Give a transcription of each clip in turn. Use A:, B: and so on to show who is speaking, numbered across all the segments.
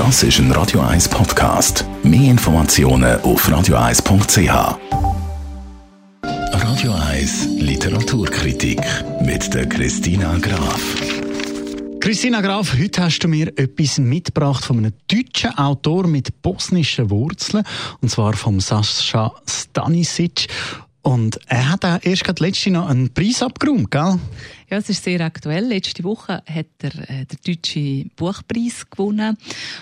A: Das ist ein Radio 1 Podcast. Mehr Informationen auf radio1.ch. Radio 1 Literaturkritik mit der Christina Graf.
B: Christina Graf, heute hast du mir etwas mitgebracht von einem deutschen Autor mit bosnischen Wurzeln, und zwar vom Sascha Stanisic. Und er hat auch erst gerade letzte noch einen Preis abgeräumt, gell?
C: Ja, es ist sehr aktuell. Letzte Woche hat er äh, den deutschen Buchpreis gewonnen.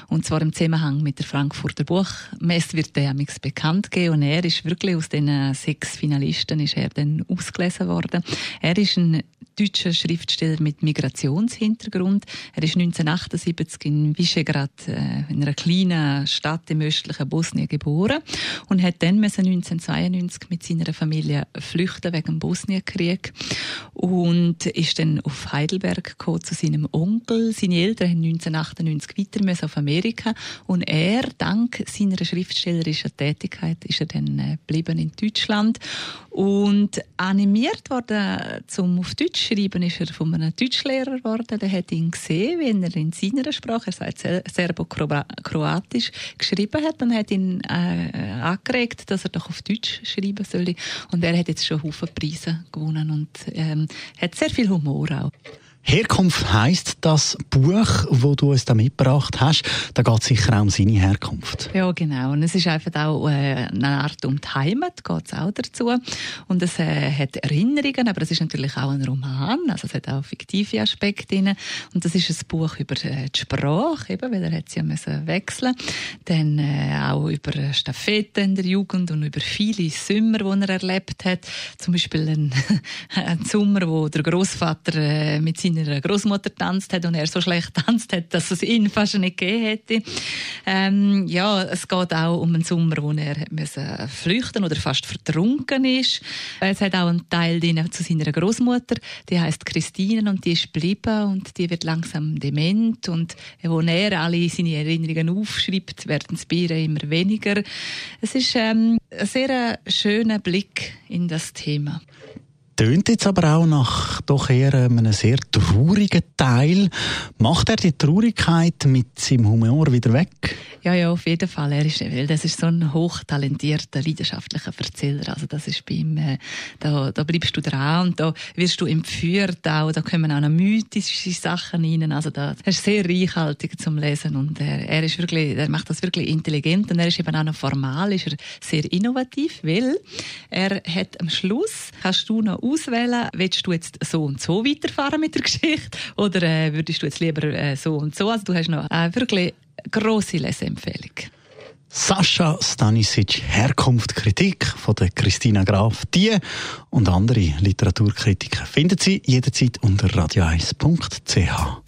C: Und zwar im Zusammenhang mit der Frankfurter Buchmesse wird der amix bekannt gegeben. Und er ist wirklich aus den sechs Finalisten ist er dann ausgelesen worden. Er ist ein deutscher Schriftsteller mit Migrationshintergrund. Er ist 1978 in Visegrad, äh, in einer kleinen Stadt im östlichen Bosnien geboren und hat dann 1992 mit seiner Familie flüchten wegen dem Bosnienkrieg und ist dann auf Heidelberg gekommen zu seinem Onkel. Seine Eltern haben 1998 weiter auf Amerika und er, dank seiner schriftstellerischen Tätigkeit, ist er dann äh, geblieben in Deutschland und animiert worden zum auf Deutsch schreiben ist er von einem Deutschlehrer geworden. Der hat ihn gesehen, wie er in seiner Sprache, er sagt Serbo-Kroatisch, geschrieben hat und hat ihn äh, angeregt, dass er doch auf Deutsch schreiben soll. Und er hat jetzt schon Haufen Preise gewonnen und ähm, hat sehr viel Humor auch.
B: Herkunft heisst das Buch, wo du uns da mitgebracht hast. Da geht es sicher auch um seine Herkunft.
C: Ja, genau. Und es ist einfach auch äh, eine Art um die Heimat, geht es auch dazu. Und es äh, hat Erinnerungen, aber es ist natürlich auch ein Roman, also es hat auch fiktive Aspekte drin. Und das ist ein Buch über äh, die Sprache, eben, weil er hat sie ja müssen wechseln. Dann äh, auch über Staffette in der Jugend und über viele Sommer, die er erlebt hat. Zum Beispiel ein, ein Sommer, wo der Großvater äh, mit seiner seiner Großmutter tanzt hat und er so schlecht tanzt hat, dass es ihn fast nicht gegeben hätte. Ähm, ja, es geht auch um einen Sommer, wo er müssen flüchten oder fast vertrunken ist. Es hat auch einen Teil zu seiner Großmutter, die heißt Christine und die ist geblieben und die wird langsam dement und wo er alle seine Erinnerungen aufschreibt, werden es bei immer weniger. Es ist ähm, ein sehr schöner Blick in das Thema.
B: Tönt jetzt aber auch nach doch eher einem sehr traurigen Teil. Macht er die Traurigkeit mit seinem Humor wieder weg?
C: Ja, ja, auf jeden Fall. Er ist, weil das ist so ein hochtalentierter, leidenschaftlicher Erzähler. Also das ist bei ihm, äh, da, da bleibst du dran und da wirst du entführt auch. Da kommen auch noch mythische Sachen rein. Also da, ist sehr reichhaltig zum Lesen und er, er ist wirklich, er macht das wirklich intelligent und er ist eben auch noch formal, ist er sehr innovativ, weil er hat am Schluss, kannst du noch auswählen, willst du jetzt so und so weiterfahren mit der Geschichte oder äh, würdest du jetzt lieber äh, so und so? Also du hast noch äh, wirklich grosse Leseempfehlung.
B: Sascha Stanisic, Herkunft, Kritik von der Christina Graf. Die und andere Literaturkritiker finden Sie jederzeit unter radio1.ch.